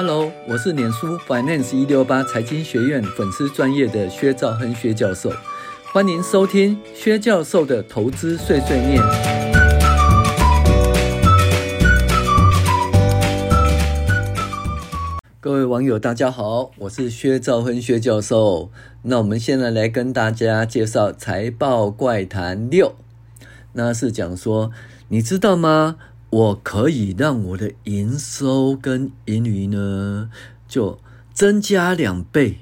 Hello，我是脸书 Finance 一六八财经学院粉丝专业的薛兆亨薛教授，欢迎收听薛教授的投资碎碎念。各位网友，大家好，我是薛兆亨薛教授。那我们现在来跟大家介绍财报怪谈六，那是讲说，你知道吗？我可以让我的营收跟盈余呢，就增加两倍，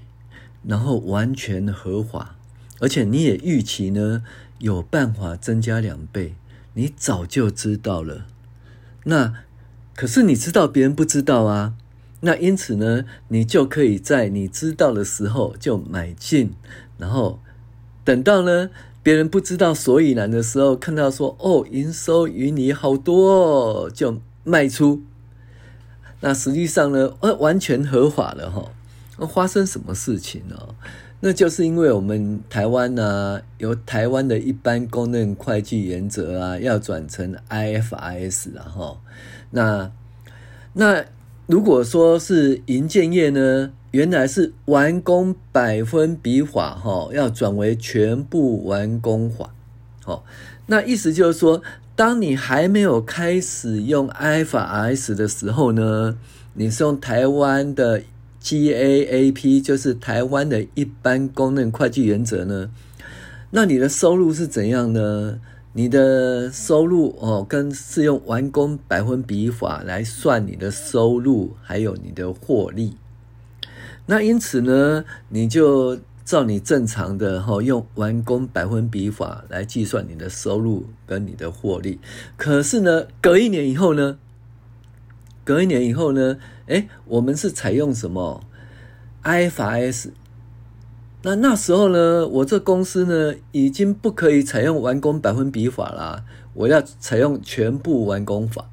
然后完全合法，而且你也预期呢有办法增加两倍，你早就知道了。那可是你知道别人不知道啊，那因此呢，你就可以在你知道的时候就买进，然后等到呢。别人不知道所以然的时候，看到说哦，营收盈余好多哦，就卖出。那实际上呢，呃，完全合法了哈。那发生什么事情呢？那就是因为我们台湾呢，由台湾的一般公认会计原则啊，要转成 IFRS 了哈。那那如果说是银建业呢？原来是完工百分比法，哈，要转为全部完工法，好，那意思就是说，当你还没有开始用 IFRS 的时候呢，你是用台湾的 GAAP，就是台湾的一般公认会计原则呢，那你的收入是怎样呢？你的收入哦，跟是用完工百分比法来算你的收入，还有你的获利。那因此呢，你就照你正常的哈，用完工百分比法来计算你的收入跟你的获利。可是呢，隔一年以后呢，隔一年以后呢，诶，我们是采用什么 IFRS？那那时候呢，我这公司呢，已经不可以采用完工百分比法啦，我要采用全部完工法。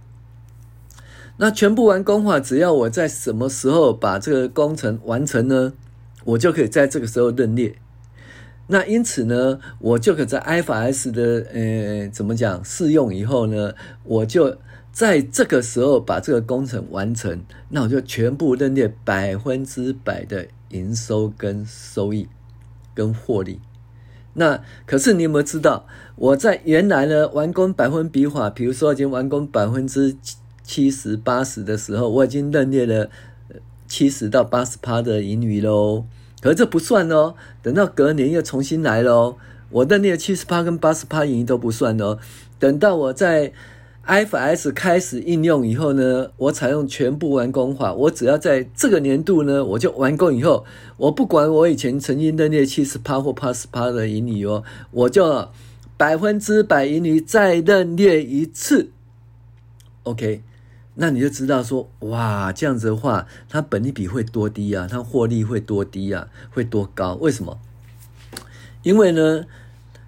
那全部完工话，只要我在什么时候把这个工程完成呢？我就可以在这个时候认列。那因此呢，我就可以在 IFS 的呃怎么讲适用以后呢，我就在这个时候把这个工程完成，那我就全部认列百分之百的营收跟收益跟获利。那可是你有没有知道，我在原来呢完工百分比法，比如说已经完工百分之七十八十的时候，我已经认列了七十到八十趴的盈余喽。可是这不算哦，等到隔年又重新来喽。我认列七十趴跟八十趴盈余都不算哦。等到我在 F S 开始应用以后呢，我采用全部完工法。我只要在这个年度呢，我就完工以后，我不管我以前曾经认列七十趴或八十趴的盈余哦，我就百分之百盈余再认列一次。OK。那你就知道说，哇，这样子的话，它本益比会多低啊？它获利会多低啊？会多高？为什么？因为呢，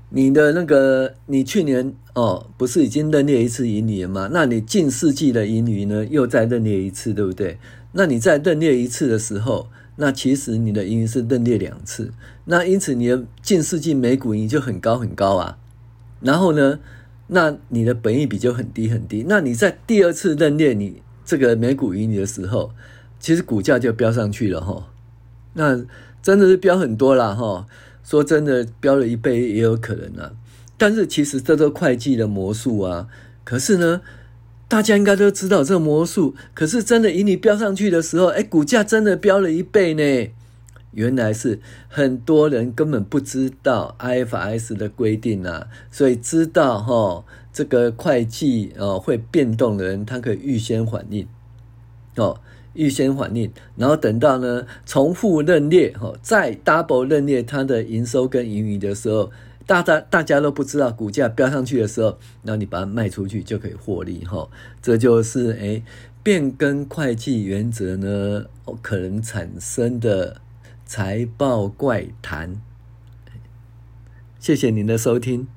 你的那个，你去年哦，不是已经认列一次盈余了吗？那你近四季的盈余呢，又再认列一次，对不对？那你再认列一次的时候，那其实你的盈余是认列两次，那因此你的近四季每股盈就很高很高啊。然后呢，那你的本益比就很低很低。那你在第二次认列你这个每股盈利的时候，其实股价就飙上去了哈。那真的是飙很多了哈。说真的，飙了一倍也有可能啊。但是其实这都会计的魔术啊。可是呢，大家应该都知道这个魔术。可是真的以你飙上去的时候，哎，股价真的飙了一倍呢。原来是很多人根本不知道 IFRS 的规定啊，所以知道哈这个会计哦会变动的人，他可以预先反应哦，预先反应，然后等到呢重复认列哈，再 double 认列它的营收跟盈余的时候，大家大家都不知道股价飙上去的时候，然后你把它卖出去就可以获利哈，这就是诶变更会计原则呢可能产生的。财报怪谈，谢谢您的收听。